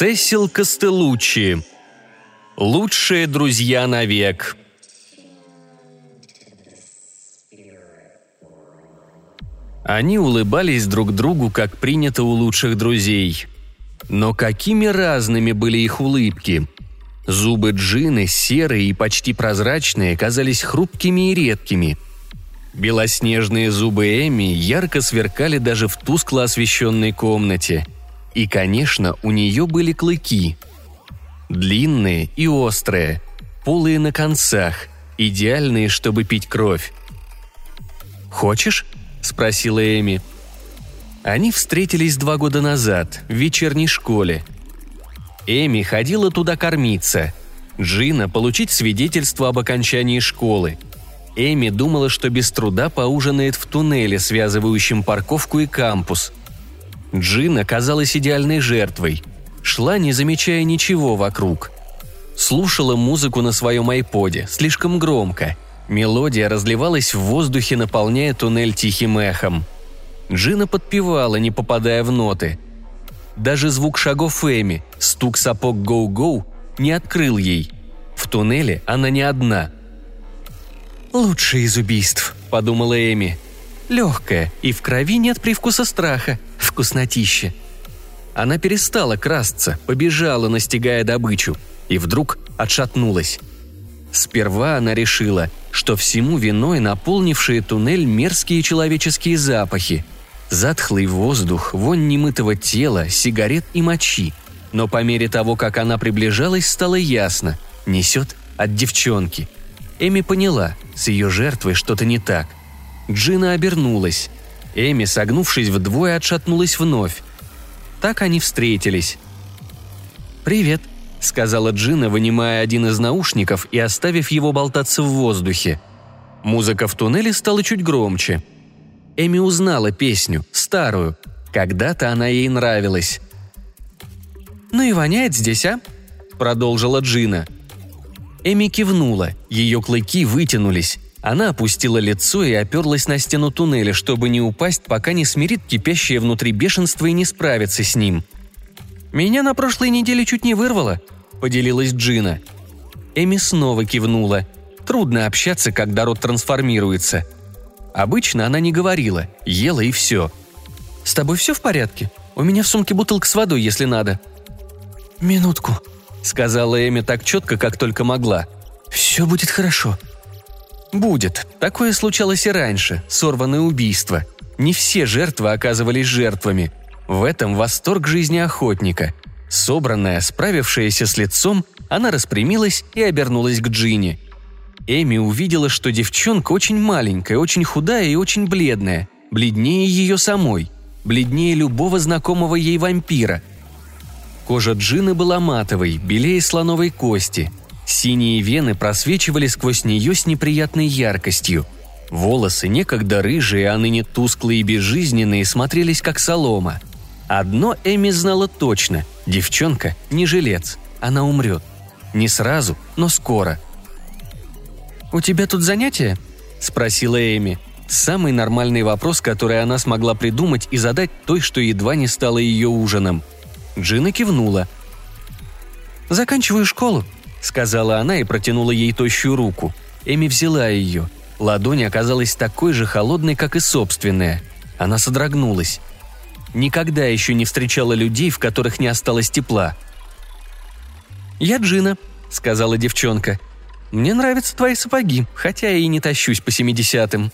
Сесил Костелуччи. Лучшие друзья навек. Они улыбались друг другу, как принято у лучших друзей. Но какими разными были их улыбки. Зубы Джины, серые и почти прозрачные, казались хрупкими и редкими. Белоснежные зубы Эми ярко сверкали даже в тускло освещенной комнате. И, конечно, у нее были клыки. Длинные и острые, полые на концах, идеальные, чтобы пить кровь. «Хочешь?» – спросила Эми. Они встретились два года назад, в вечерней школе. Эми ходила туда кормиться. Джина – получить свидетельство об окончании школы. Эми думала, что без труда поужинает в туннеле, связывающем парковку и кампус. Джина казалась идеальной жертвой. Шла, не замечая ничего вокруг. Слушала музыку на своем айподе, слишком громко – Мелодия разливалась в воздухе, наполняя туннель тихим эхом. Джина подпевала, не попадая в ноты. Даже звук шагов Эми, стук сапог «Гоу-Гоу» не открыл ей. В туннеле она не одна. «Лучшее из убийств», — подумала Эми. «Легкое, и в крови нет привкуса страха. Вкуснотище». Она перестала красться, побежала, настигая добычу, и вдруг отшатнулась. Сперва она решила, что всему виной наполнившие туннель мерзкие человеческие запахи. Затхлый воздух, вонь немытого тела, сигарет и мочи. Но по мере того, как она приближалась, стало ясно – несет от девчонки. Эми поняла, с ее жертвой что-то не так. Джина обернулась. Эми, согнувшись вдвое, отшатнулась вновь. Так они встретились. «Привет», — сказала Джина, вынимая один из наушников и оставив его болтаться в воздухе. Музыка в туннеле стала чуть громче. Эми узнала песню, старую. Когда-то она ей нравилась. «Ну и воняет здесь, а?» – продолжила Джина. Эми кивнула, ее клыки вытянулись. Она опустила лицо и оперлась на стену туннеля, чтобы не упасть, пока не смирит кипящее внутри бешенство и не справится с ним – «Меня на прошлой неделе чуть не вырвало», — поделилась Джина. Эми снова кивнула. Трудно общаться, когда рот трансформируется. Обычно она не говорила, ела и все. «С тобой все в порядке? У меня в сумке бутылка с водой, если надо». «Минутку», — сказала Эми так четко, как только могла. «Все будет хорошо». «Будет. Такое случалось и раньше. Сорванное убийство. Не все жертвы оказывались жертвами. В этом восторг жизни охотника. Собранная, справившаяся с лицом, она распрямилась и обернулась к Джинни. Эми увидела, что девчонка очень маленькая, очень худая и очень бледная, бледнее ее самой, бледнее любого знакомого ей вампира. Кожа Джины была матовой, белее слоновой кости. Синие вены просвечивали сквозь нее с неприятной яркостью. Волосы, некогда рыжие, а ныне тусклые и безжизненные, смотрелись как солома – Одно Эми знала точно – девчонка не жилец, она умрет. Не сразу, но скоро. «У тебя тут занятия?» – спросила Эми. Самый нормальный вопрос, который она смогла придумать и задать той, что едва не стало ее ужином. Джина кивнула. «Заканчиваю школу», — сказала она и протянула ей тощую руку. Эми взяла ее. Ладонь оказалась такой же холодной, как и собственная. Она содрогнулась. Никогда еще не встречала людей, в которых не осталось тепла. «Я Джина», — сказала девчонка. «Мне нравятся твои сапоги, хотя я и не тащусь по семидесятым».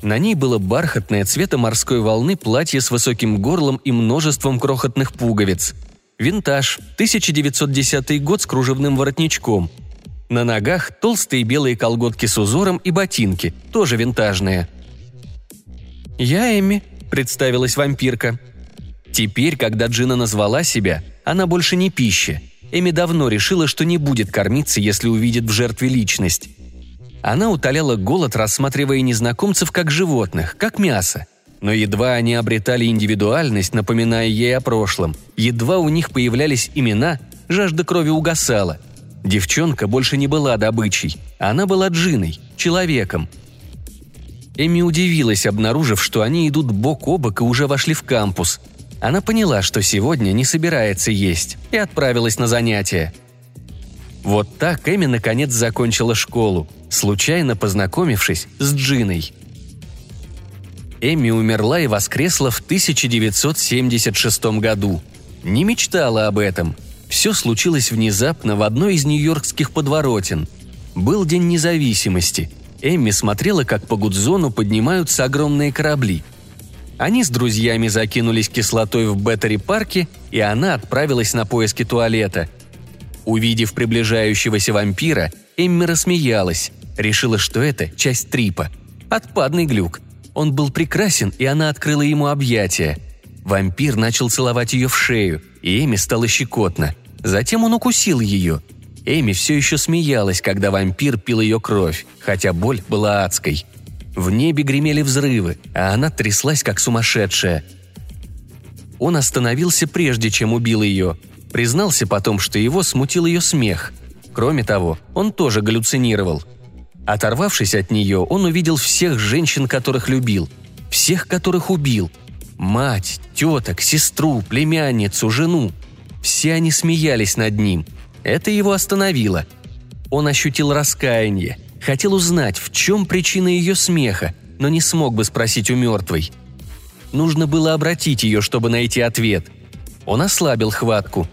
На ней было бархатное цвета морской волны платье с высоким горлом и множеством крохотных пуговиц. Винтаж, 1910 год с кружевным воротничком. На ногах толстые белые колготки с узором и ботинки, тоже винтажные. «Я Эмми», – представилась вампирка. Теперь, когда Джина назвала себя, она больше не пища. Эми давно решила, что не будет кормиться, если увидит в жертве личность. Она утоляла голод, рассматривая незнакомцев как животных, как мясо. Но едва они обретали индивидуальность, напоминая ей о прошлом, едва у них появлялись имена, жажда крови угасала. Девчонка больше не была добычей, она была Джиной, человеком. Эми удивилась, обнаружив, что они идут бок о бок и уже вошли в кампус. Она поняла, что сегодня не собирается есть, и отправилась на занятия. Вот так Эми наконец закончила школу, случайно познакомившись с Джиной. Эми умерла и воскресла в 1976 году. Не мечтала об этом. Все случилось внезапно в одной из нью-йоркских подворотен. Был День независимости. Эмми смотрела, как по Гудзону поднимаются огромные корабли. Они с друзьями закинулись кислотой в Беттери-парке, и она отправилась на поиски туалета. Увидев приближающегося вампира, Эмми рассмеялась. Решила, что это часть трипа. Отпадный глюк. Он был прекрасен, и она открыла ему объятия. Вампир начал целовать ее в шею, и Эми стало щекотно. Затем он укусил ее – Эми все еще смеялась, когда вампир пил ее кровь, хотя боль была адской. В небе гремели взрывы, а она тряслась, как сумасшедшая. Он остановился прежде, чем убил ее. Признался потом, что его смутил ее смех. Кроме того, он тоже галлюцинировал. Оторвавшись от нее, он увидел всех женщин, которых любил. Всех, которых убил. Мать, теток, сестру, племянницу, жену. Все они смеялись над ним – это его остановило. Он ощутил раскаяние, хотел узнать, в чем причина ее смеха, но не смог бы спросить у мертвой. Нужно было обратить ее, чтобы найти ответ. Он ослабил хватку.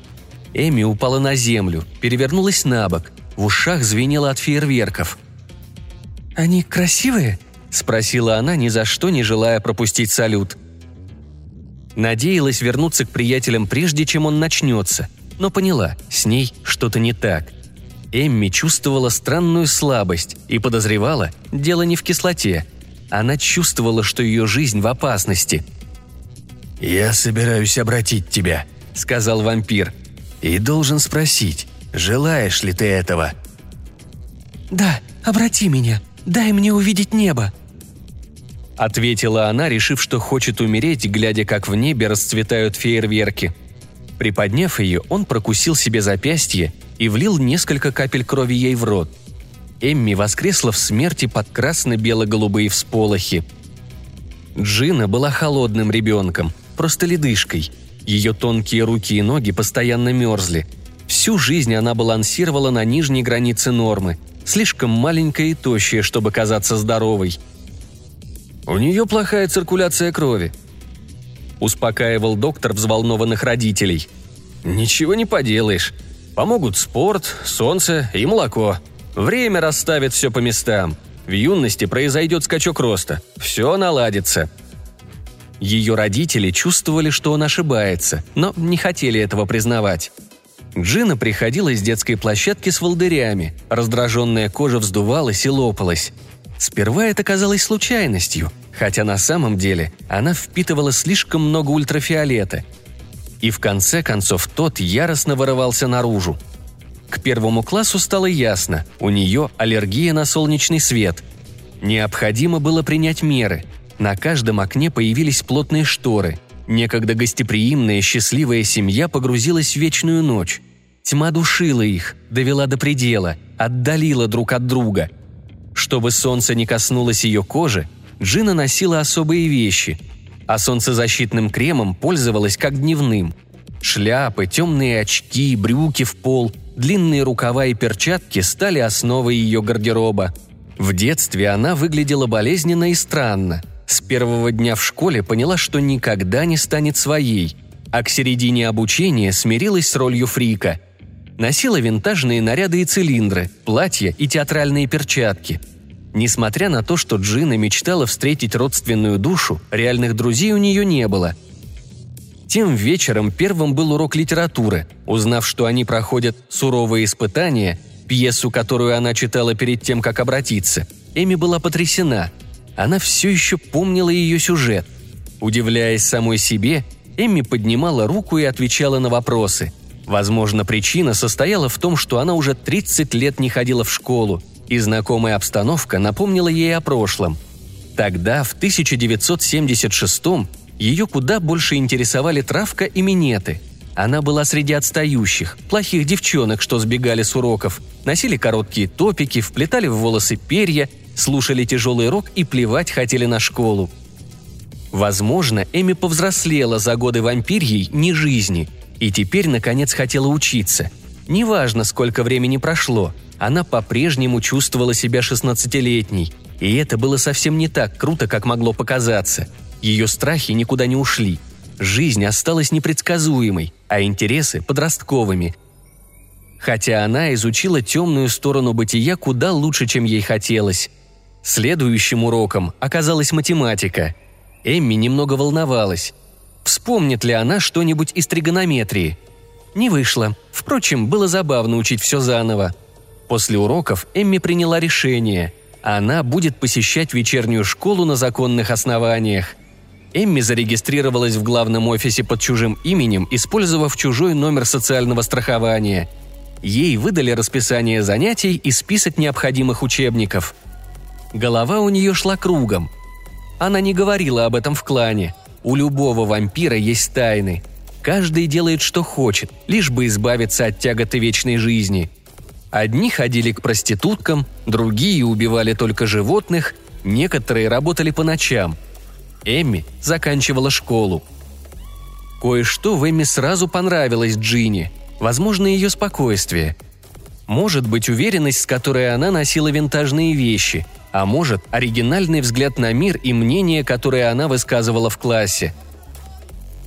Эми упала на землю, перевернулась на бок, в ушах звенело от фейерверков. «Они красивые?» – спросила она, ни за что не желая пропустить салют. Надеялась вернуться к приятелям прежде, чем он начнется – но поняла, с ней что-то не так. Эмми чувствовала странную слабость и подозревала, дело не в кислоте. Она чувствовала, что ее жизнь в опасности. «Я собираюсь обратить тебя», — сказал вампир. «И должен спросить, желаешь ли ты этого?» «Да, обрати меня, дай мне увидеть небо», — ответила она, решив, что хочет умереть, глядя, как в небе расцветают фейерверки — Приподняв ее, он прокусил себе запястье и влил несколько капель крови ей в рот. Эмми воскресла в смерти под красно-бело-голубые всполохи. Джина была холодным ребенком, просто ледышкой. Ее тонкие руки и ноги постоянно мерзли. Всю жизнь она балансировала на нижней границе нормы, слишком маленькая и тощая, чтобы казаться здоровой. «У нее плохая циркуляция крови», – успокаивал доктор взволнованных родителей. «Ничего не поделаешь. Помогут спорт, солнце и молоко. Время расставит все по местам. В юности произойдет скачок роста. Все наладится». Ее родители чувствовали, что он ошибается, но не хотели этого признавать. Джина приходила из детской площадки с волдырями, раздраженная кожа вздувалась и лопалась. Сперва это казалось случайностью – хотя на самом деле она впитывала слишком много ультрафиолета. И в конце концов тот яростно вырывался наружу. К первому классу стало ясно, у нее аллергия на солнечный свет. Необходимо было принять меры. На каждом окне появились плотные шторы. Некогда гостеприимная счастливая семья погрузилась в вечную ночь. Тьма душила их, довела до предела, отдалила друг от друга. Чтобы солнце не коснулось ее кожи, Джина носила особые вещи, а солнцезащитным кремом пользовалась как дневным. Шляпы, темные очки, брюки в пол, длинные рукава и перчатки стали основой ее гардероба. В детстве она выглядела болезненно и странно. С первого дня в школе поняла, что никогда не станет своей, а к середине обучения смирилась с ролью фрика. Носила винтажные наряды и цилиндры, платья и театральные перчатки – Несмотря на то, что Джина мечтала встретить родственную душу, реальных друзей у нее не было. Тем вечером первым был урок литературы. Узнав, что они проходят суровые испытания, пьесу, которую она читала перед тем, как обратиться, Эми была потрясена. Она все еще помнила ее сюжет. Удивляясь самой себе, Эми поднимала руку и отвечала на вопросы. Возможно, причина состояла в том, что она уже 30 лет не ходила в школу – и знакомая обстановка напомнила ей о прошлом. Тогда, в 1976-м, ее куда больше интересовали травка и минеты. Она была среди отстающих, плохих девчонок, что сбегали с уроков, носили короткие топики, вплетали в волосы перья слушали тяжелый рок и плевать хотели на школу. Возможно, Эми повзрослела за годы вампирьей не жизни и теперь, наконец, хотела учиться. Неважно, сколько времени прошло, она по-прежнему чувствовала себя шестнадцатилетней, и это было совсем не так круто, как могло показаться. Ее страхи никуда не ушли. Жизнь осталась непредсказуемой, а интересы – подростковыми. Хотя она изучила темную сторону бытия куда лучше, чем ей хотелось. Следующим уроком оказалась математика. Эмми немного волновалась. Вспомнит ли она что-нибудь из тригонометрии? Не вышло. Впрочем, было забавно учить все заново. После уроков Эмми приняла решение. Она будет посещать вечернюю школу на законных основаниях. Эмми зарегистрировалась в главном офисе под чужим именем, использовав чужой номер социального страхования. Ей выдали расписание занятий и список необходимых учебников. Голова у нее шла кругом. Она не говорила об этом в клане. У любого вампира есть тайны. Каждый делает, что хочет, лишь бы избавиться от тяготы вечной жизни – Одни ходили к проституткам, другие убивали только животных, некоторые работали по ночам. Эмми заканчивала школу. Кое-что в Эмми сразу понравилось Джинни. Возможно, ее спокойствие. Может быть, уверенность, с которой она носила винтажные вещи, а может, оригинальный взгляд на мир и мнение, которое она высказывала в классе.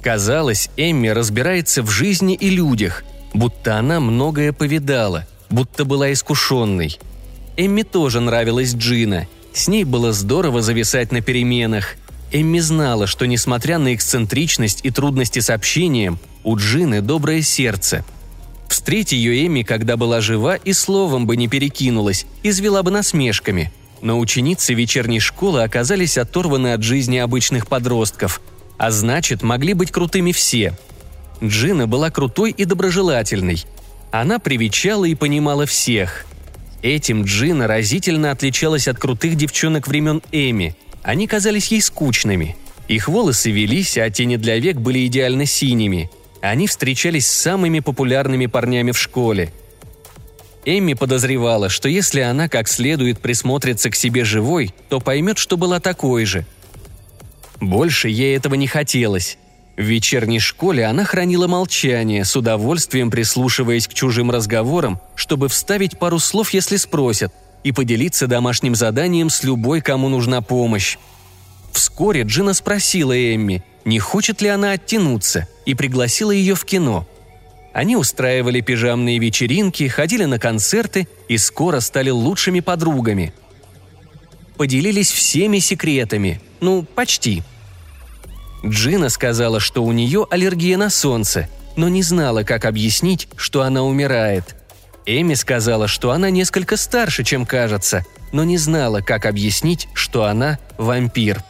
Казалось, Эмми разбирается в жизни и людях, будто она многое повидала – будто была искушенной. Эмми тоже нравилась Джина. С ней было здорово зависать на переменах. Эмми знала, что несмотря на эксцентричность и трудности с общением, у Джины доброе сердце. Встреть ее Эмми, когда была жива, и словом бы не перекинулась, извела бы насмешками. Но ученицы вечерней школы оказались оторваны от жизни обычных подростков, а значит, могли быть крутыми все. Джина была крутой и доброжелательной – она привечала и понимала всех. Этим Джина разительно отличалась от крутых девчонок времен Эми. Они казались ей скучными. Их волосы велись, а тени для век были идеально синими. Они встречались с самыми популярными парнями в школе. Эми подозревала, что если она как следует присмотрится к себе живой, то поймет, что была такой же. Больше ей этого не хотелось. В вечерней школе она хранила молчание, с удовольствием прислушиваясь к чужим разговорам, чтобы вставить пару слов, если спросят, и поделиться домашним заданием с любой, кому нужна помощь. Вскоре Джина спросила Эмми, не хочет ли она оттянуться, и пригласила ее в кино. Они устраивали пижамные вечеринки, ходили на концерты и скоро стали лучшими подругами. Поделились всеми секретами, ну, почти – Джина сказала, что у нее аллергия на солнце, но не знала, как объяснить, что она умирает. Эми сказала, что она несколько старше, чем кажется, но не знала, как объяснить, что она вампир.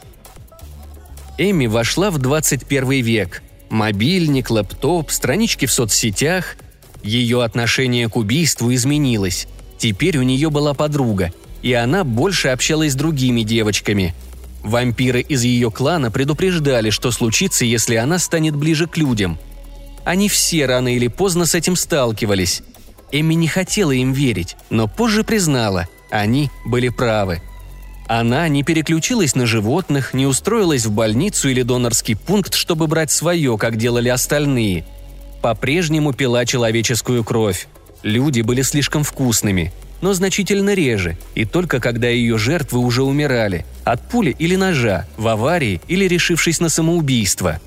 Эми вошла в 21 век. Мобильник, лэптоп, странички в соцсетях. Ее отношение к убийству изменилось. Теперь у нее была подруга, и она больше общалась с другими девочками – Вампиры из ее клана предупреждали, что случится, если она станет ближе к людям. Они все рано или поздно с этим сталкивались. Эми не хотела им верить, но позже признала, они были правы. Она не переключилась на животных, не устроилась в больницу или донорский пункт, чтобы брать свое, как делали остальные. По-прежнему пила человеческую кровь. Люди были слишком вкусными – но значительно реже, и только когда ее жертвы уже умирали, от пули или ножа, в аварии или решившись на самоубийство.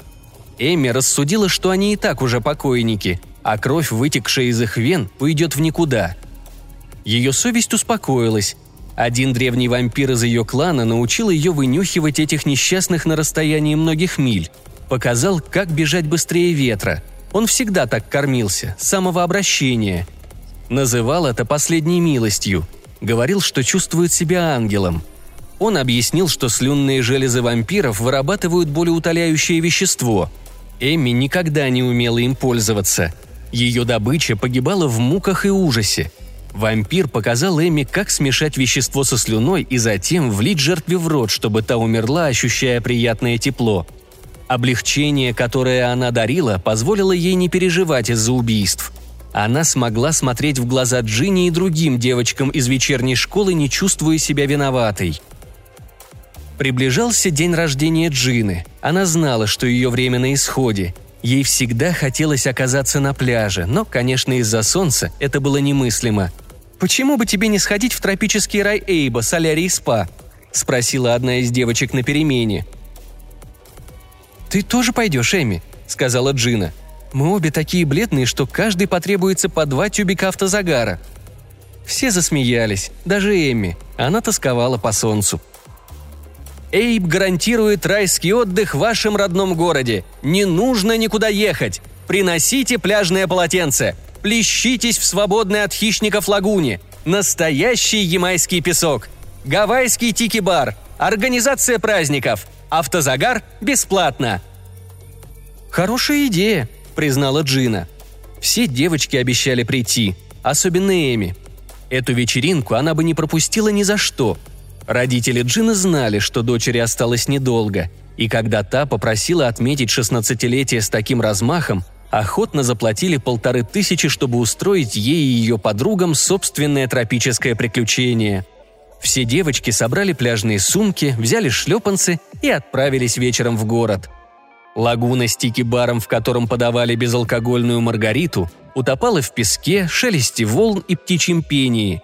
Эми рассудила, что они и так уже покойники, а кровь, вытекшая из их вен, уйдет в никуда. Ее совесть успокоилась. Один древний вампир из ее клана научил ее вынюхивать этих несчастных на расстоянии многих миль. Показал, как бежать быстрее ветра. Он всегда так кормился, с самого обращения – Называл это последней милостью. Говорил, что чувствует себя ангелом. Он объяснил, что слюнные железы вампиров вырабатывают болеутоляющее вещество. Эми никогда не умела им пользоваться. Ее добыча погибала в муках и ужасе. Вампир показал Эми, как смешать вещество со слюной и затем влить жертве в рот, чтобы та умерла, ощущая приятное тепло. Облегчение, которое она дарила, позволило ей не переживать из-за убийств – Она смогла смотреть в глаза Джинни и другим девочкам из вечерней школы, не чувствуя себя виноватой. Приближался день рождения Джины. Она знала, что ее время на исходе. Ей всегда хотелось оказаться на пляже, но, конечно, из-за солнца это было немыслимо. «Почему бы тебе не сходить в тропический рай Эйба, солярий спа?» – спросила одна из девочек на перемене. «Ты тоже пойдешь, Эми?» – сказала Джина. Мы обе такие бледные, что каждый потребуется по два тюбика автозагара». Все засмеялись, даже Эмми. Она тосковала по солнцу. Эйб гарантирует райский отдых в вашем родном городе. Не нужно никуда ехать. Приносите пляжное полотенце. Плещитесь в свободной от хищников лагуне. Настоящий ямайский песок. Гавайский тики-бар. Организация праздников. Автозагар бесплатно. Хорошая идея, – признала Джина. Все девочки обещали прийти, особенно Эми. Эту вечеринку она бы не пропустила ни за что. Родители Джины знали, что дочери осталось недолго, и когда та попросила отметить шестнадцатилетие с таким размахом, охотно заплатили полторы тысячи, чтобы устроить ей и ее подругам собственное тропическое приключение. Все девочки собрали пляжные сумки, взяли шлепанцы и отправились вечером в город – Лагуна с тики-баром, в котором подавали безалкогольную маргариту, утопала в песке, шелесте волн и птичьем пении.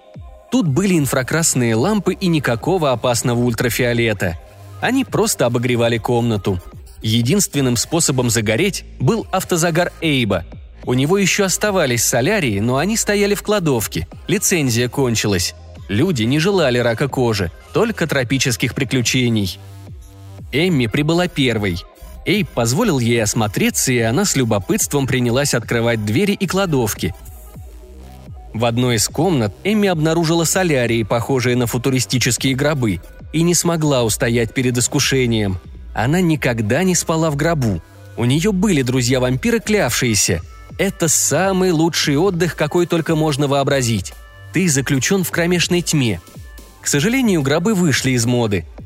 Тут были инфракрасные лампы и никакого опасного ультрафиолета. Они просто обогревали комнату. Единственным способом загореть был автозагар Эйба. У него еще оставались солярии, но они стояли в кладовке. Лицензия кончилась. Люди не желали рака кожи, только тропических приключений. Эмми прибыла первой – Эйб позволил ей осмотреться, и она с любопытством принялась открывать двери и кладовки. В одной из комнат Эмми обнаружила солярии, похожие на футуристические гробы, и не смогла устоять перед искушением. Она никогда не спала в гробу. У нее были друзья-вампиры, клявшиеся. Это самый лучший отдых, какой только можно вообразить. Ты заключен в кромешной тьме. К сожалению, гробы вышли из моды –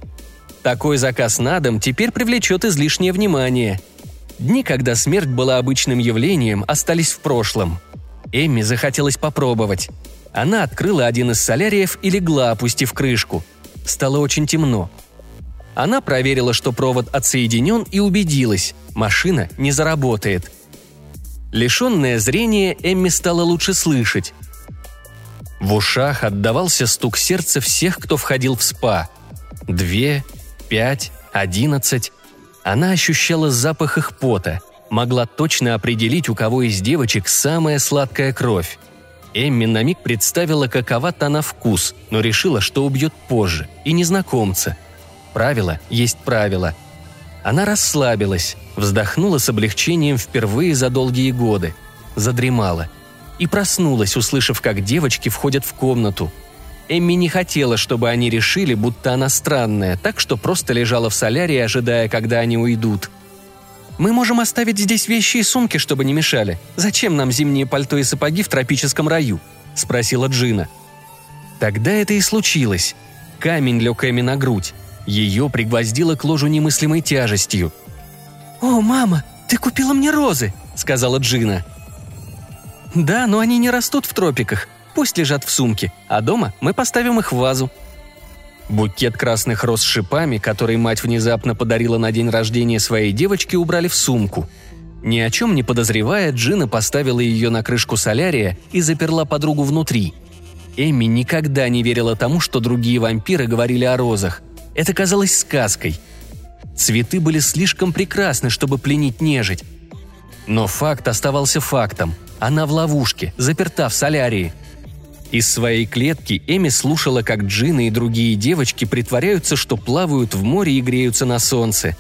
такой заказ на дом теперь привлечет излишнее внимание. Дни, когда смерть была обычным явлением, остались в прошлом. Эмми захотелось попробовать. Она открыла один из соляриев и легла, опустив крышку. Стало очень темно. Она проверила, что провод отсоединен и убедилась – машина не заработает. Лишенное зрения, Эмми стала лучше слышать. В ушах отдавался стук сердца всех, кто входил в спа. Две, пять, одиннадцать. Она ощущала запах их пота, могла точно определить, у кого из девочек самая сладкая кровь. Эмми на миг представила, какова та на вкус, но решила, что убьет позже, и незнакомца. Правило есть правило. Она расслабилась, вздохнула с облегчением впервые за долгие годы, задремала и проснулась, услышав, как девочки входят в комнату – Эмми не хотела, чтобы они решили, будто она странная, так что просто лежала в солярии, ожидая, когда они уйдут. «Мы можем оставить здесь вещи и сумки, чтобы не мешали. Зачем нам зимние пальто и сапоги в тропическом раю?» – спросила Джина. Тогда это и случилось. Камень лег Эми на грудь. Ее пригвоздило к ложу немыслимой тяжестью. «О, мама, ты купила мне розы!» – сказала Джина. «Да, но они не растут в тропиках. Пусть лежат в сумке, а дома мы поставим их в вазу». Букет красных роз с шипами, который мать внезапно подарила на день рождения своей девочки, убрали в сумку. Ни о чем не подозревая, Джина поставила ее на крышку солярия и заперла подругу внутри. Эми никогда не верила тому, что другие вампиры говорили о розах. Это казалось сказкой. Цветы были слишком прекрасны, чтобы пленить нежить. Но факт оставался фактом. Она в ловушке, заперта в солярии – из своей клетки Эми слушала, как Джина и другие девочки притворяются, что плавают в море и греются на солнце.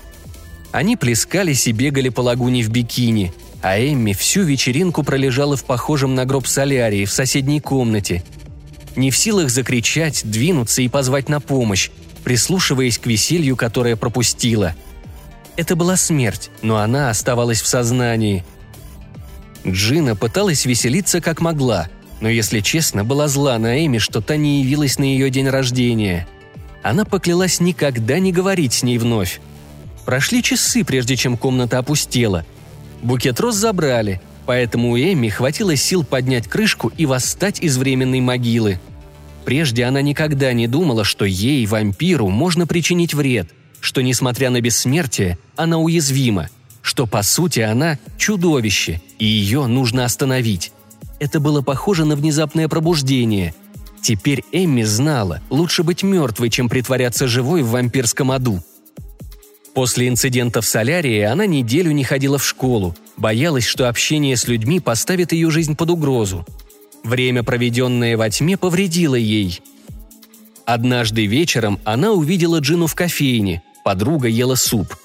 Они плескались и бегали по лагуне в бикини, а Эмми всю вечеринку пролежала в похожем на гроб солярии в соседней комнате. Не в силах закричать, двинуться и позвать на помощь, прислушиваясь к веселью, которое пропустила. Это была смерть, но она оставалась в сознании. Джина пыталась веселиться как могла – но, если честно, была зла на Эми, что та не явилась на ее день рождения. Она поклялась никогда не говорить с ней вновь. Прошли часы, прежде чем комната опустела. Букет роз забрали. Поэтому у Эмми хватило сил поднять крышку и восстать из временной могилы. Прежде она никогда не думала, что ей, вампиру, можно причинить вред, что, несмотря на бессмертие, она уязвима, что, по сути, она – чудовище, и ее нужно остановить. Это было похоже на внезапное пробуждение. Теперь Эмми знала, лучше быть мертвой, чем притворяться живой в вампирском аду. После инцидента в солярии она неделю не ходила в школу, боялась, что общение с людьми поставит ее жизнь под угрозу. Время, проведенное во тьме, повредило ей. Однажды вечером она увидела Джину в кофейне, подруга ела суп.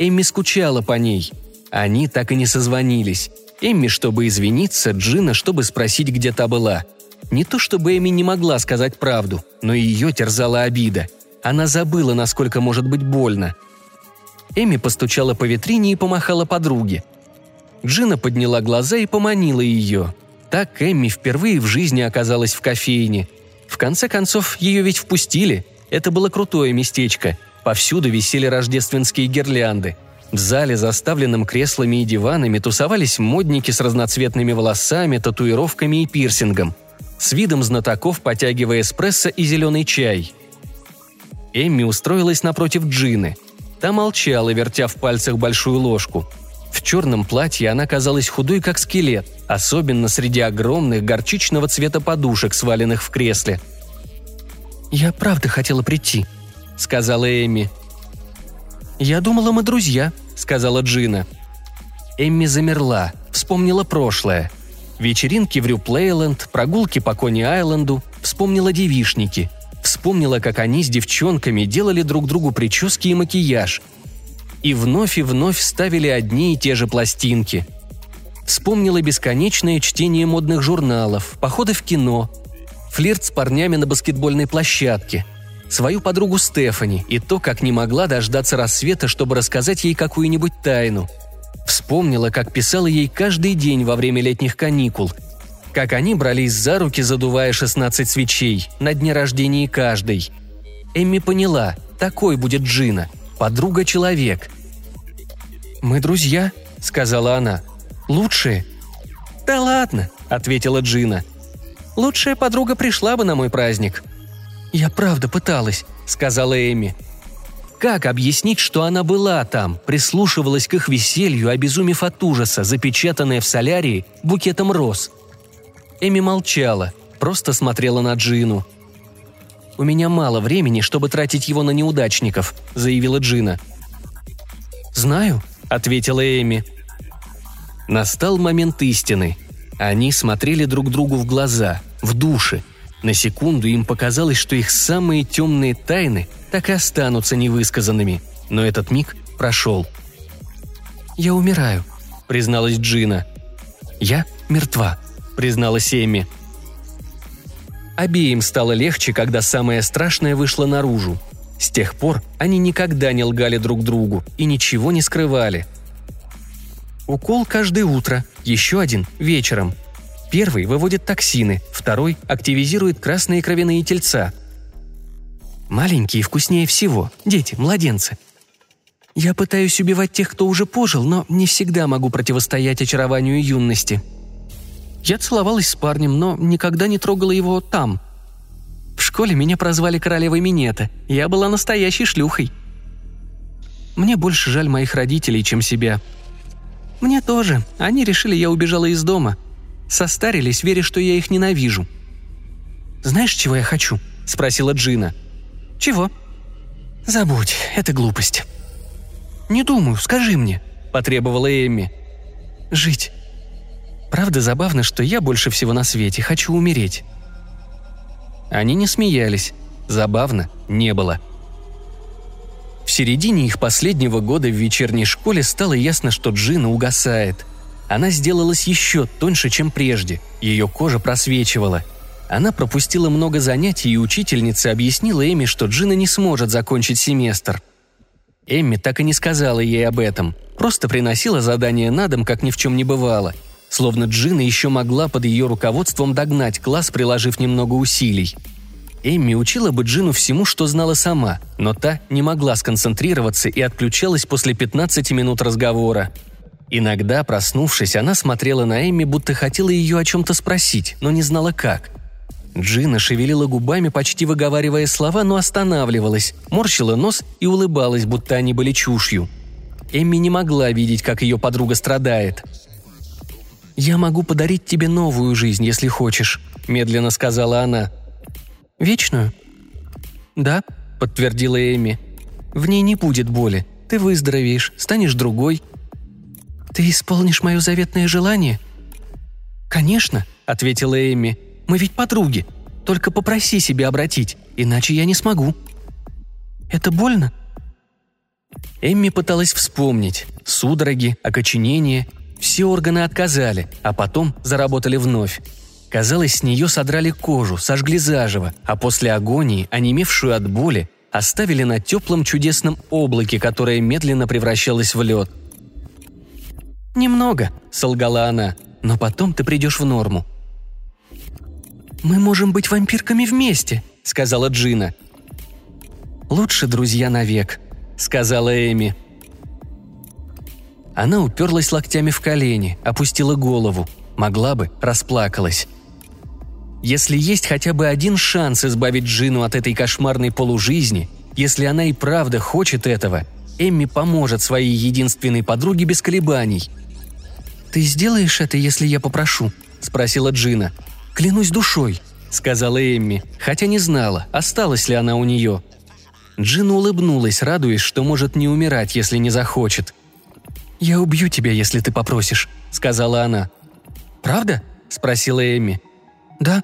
Эмми скучала по ней. Они так и не созвонились. Эмми, чтобы извиниться, Джина, чтобы спросить, где та была. Не то чтобы Эмми не могла сказать правду, но ее терзала обида. Она забыла, насколько может быть больно. Эми постучала по витрине и помахала подруге. Джина подняла глаза и поманила ее. Так Эмми впервые в жизни оказалась в кофейне. В конце концов, ее ведь впустили. Это было крутое местечко. Повсюду висели рождественские гирлянды – в зале, заставленном креслами и диванами, тусовались модники с разноцветными волосами, татуировками и пирсингом, с видом знатоков потягивая эспрессо и зеленый чай. Эмми устроилась напротив Джины. Та молчала, вертя в пальцах большую ложку. В черном платье она казалась худой, как скелет, особенно среди огромных горчичного цвета подушек, сваленных в кресле. «Я правда хотела прийти», — сказала Эми. «Я думала, мы друзья», — сказала Джина. Эмми замерла, вспомнила прошлое. Вечеринки в Рюплейленд, прогулки по Кони-Айленду, вспомнила девишники. Вспомнила, как они с девчонками делали друг другу прически и макияж. И вновь и вновь ставили одни и те же пластинки. Вспомнила бесконечное чтение модных журналов, походы в кино, флирт с парнями на баскетбольной площадке — свою подругу Стефани и то, как не могла дождаться рассвета, чтобы рассказать ей какую-нибудь тайну. Вспомнила, как писала ей каждый день во время летних каникул, как они брались за руки, задувая 16 свечей, на дне рождения каждой. Эмми поняла, такой будет Джина, подруга-человек. «Мы друзья», — сказала она. «Лучшие». «Да ладно», — ответила Джина. «Лучшая подруга пришла бы на мой праздник», «Я правда пыталась», — сказала Эми. Как объяснить, что она была там, прислушивалась к их веселью, обезумев от ужаса, запечатанная в солярии букетом роз? Эми молчала, просто смотрела на Джину. «У меня мало времени, чтобы тратить его на неудачников», — заявила Джина. «Знаю», — ответила Эми. Настал момент истины. Они смотрели друг другу в глаза, в души, на секунду им показалось, что их самые темные тайны так и останутся невысказанными, но этот миг прошел. «Я умираю», — призналась Джина. «Я мертва», — призналась Эми. Обеим стало легче, когда самое страшное вышло наружу. С тех пор они никогда не лгали друг другу и ничего не скрывали. Укол каждое утро, еще один вечером — Первый выводит токсины, второй активизирует красные кровяные тельца. Маленькие вкуснее всего, дети, младенцы. Я пытаюсь убивать тех, кто уже пожил, но не всегда могу противостоять очарованию юности. Я целовалась с парнем, но никогда не трогала его там. В школе меня прозвали королевой Минета, я была настоящей шлюхой. Мне больше жаль моих родителей, чем себя. Мне тоже. Они решили, я убежала из дома – Состарились, веря, что я их ненавижу. «Знаешь, чего я хочу?» – спросила Джина. «Чего?» «Забудь, это глупость». «Не думаю, скажи мне», – потребовала Эмми. «Жить. Правда забавно, что я больше всего на свете хочу умереть». Они не смеялись. Забавно не было. В середине их последнего года в вечерней школе стало ясно, что Джина угасает – она сделалась еще тоньше, чем прежде, ее кожа просвечивала. Она пропустила много занятий, и учительница объяснила Эми, что Джина не сможет закончить семестр. Эмми так и не сказала ей об этом, просто приносила задание на дом, как ни в чем не бывало. Словно Джина еще могла под ее руководством догнать класс, приложив немного усилий. Эмми учила бы Джину всему, что знала сама, но та не могла сконцентрироваться и отключалась после 15 минут разговора – Иногда, проснувшись, она смотрела на Эмми, будто хотела ее о чем-то спросить, но не знала как. Джина шевелила губами, почти выговаривая слова, но останавливалась, морщила нос и улыбалась, будто они были чушью. Эмми не могла видеть, как ее подруга страдает. «Я могу подарить тебе новую жизнь, если хочешь», – медленно сказала она. «Вечную?» «Да», – подтвердила Эми. «В ней не будет боли. Ты выздоровеешь, станешь другой». «Ты исполнишь мое заветное желание?» «Конечно», – ответила Эми. «Мы ведь подруги. Только попроси себя обратить, иначе я не смогу». «Это больно?» Эмми пыталась вспомнить. Судороги, окоченение. Все органы отказали, а потом заработали вновь. Казалось, с нее содрали кожу, сожгли заживо, а после агонии, онемевшую от боли, оставили на теплом чудесном облаке, которое медленно превращалось в лед. «Немного», — солгала она, — «но потом ты придешь в норму». «Мы можем быть вампирками вместе», — сказала Джина. «Лучше друзья навек», — сказала Эми. Она уперлась локтями в колени, опустила голову. Могла бы, расплакалась. Если есть хотя бы один шанс избавить Джину от этой кошмарной полужизни, если она и правда хочет этого, Эмми поможет своей единственной подруге без колебаний. «Ты сделаешь это, если я попрошу?» – спросила Джина. «Клянусь душой», – сказала Эмми, хотя не знала, осталась ли она у нее. Джина улыбнулась, радуясь, что может не умирать, если не захочет. «Я убью тебя, если ты попросишь», – сказала она. «Правда?» – спросила Эмми. «Да.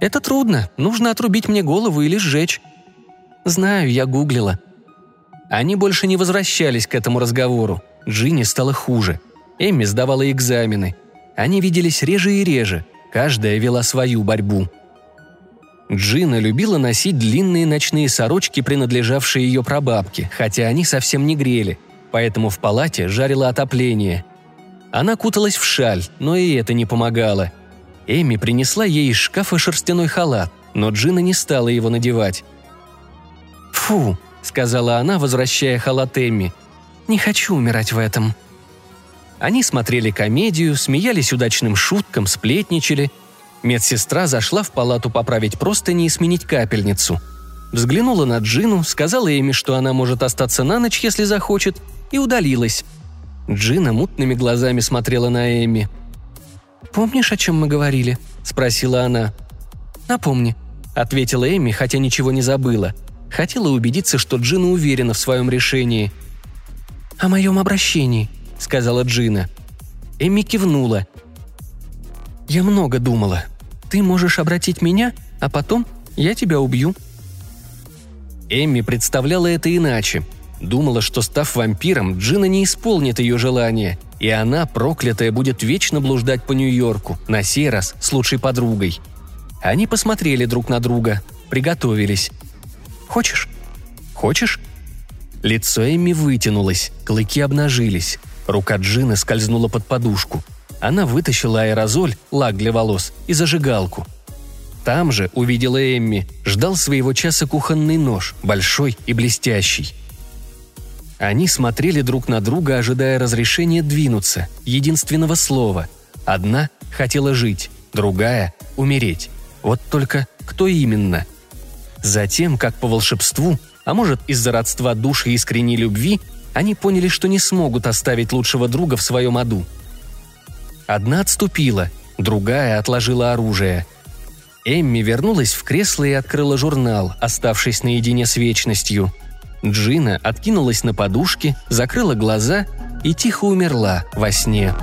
Это трудно. Нужно отрубить мне голову или сжечь». «Знаю, я гуглила». Они больше не возвращались к этому разговору. Джинни стало хуже. Эмми сдавала экзамены. Они виделись реже и реже. Каждая вела свою борьбу. Джина любила носить длинные ночные сорочки, принадлежавшие ее прабабке, хотя они совсем не грели, поэтому в палате жарило отопление. Она куталась в шаль, но и это не помогало – Эми принесла ей из шкафа шерстяной халат, но Джина не стала его надевать. «Фу», — сказала она, возвращая халат Эми. «Не хочу умирать в этом». Они смотрели комедию, смеялись удачным шуткам, сплетничали. Медсестра зашла в палату поправить простыни и сменить капельницу. Взглянула на Джину, сказала Эми, что она может остаться на ночь, если захочет, и удалилась. Джина мутными глазами смотрела на Эми — «Помнишь, о чем мы говорили?» – спросила она. «Напомни», – ответила Эми, хотя ничего не забыла. Хотела убедиться, что Джина уверена в своем решении. «О моем обращении», – сказала Джина. Эми кивнула. «Я много думала. Ты можешь обратить меня, а потом я тебя убью». Эми представляла это иначе. Думала, что став вампиром, Джина не исполнит ее желание, и она, проклятая, будет вечно блуждать по Нью-Йорку, на сей раз с лучшей подругой. Они посмотрели друг на друга, приготовились. «Хочешь? Хочешь?» Лицо Эми вытянулось, клыки обнажились. Рука Джины скользнула под подушку. Она вытащила аэрозоль, лак для волос и зажигалку. Там же, увидела Эмми, ждал своего часа кухонный нож, большой и блестящий – они смотрели друг на друга, ожидая разрешения двинуться, единственного слова. Одна хотела жить, другая – умереть. Вот только кто именно? Затем, как по волшебству, а может из-за родства души и искренней любви, они поняли, что не смогут оставить лучшего друга в своем аду. Одна отступила, другая отложила оружие. Эмми вернулась в кресло и открыла журнал, оставшись наедине с вечностью – Джина откинулась на подушке, закрыла глаза и тихо умерла во сне.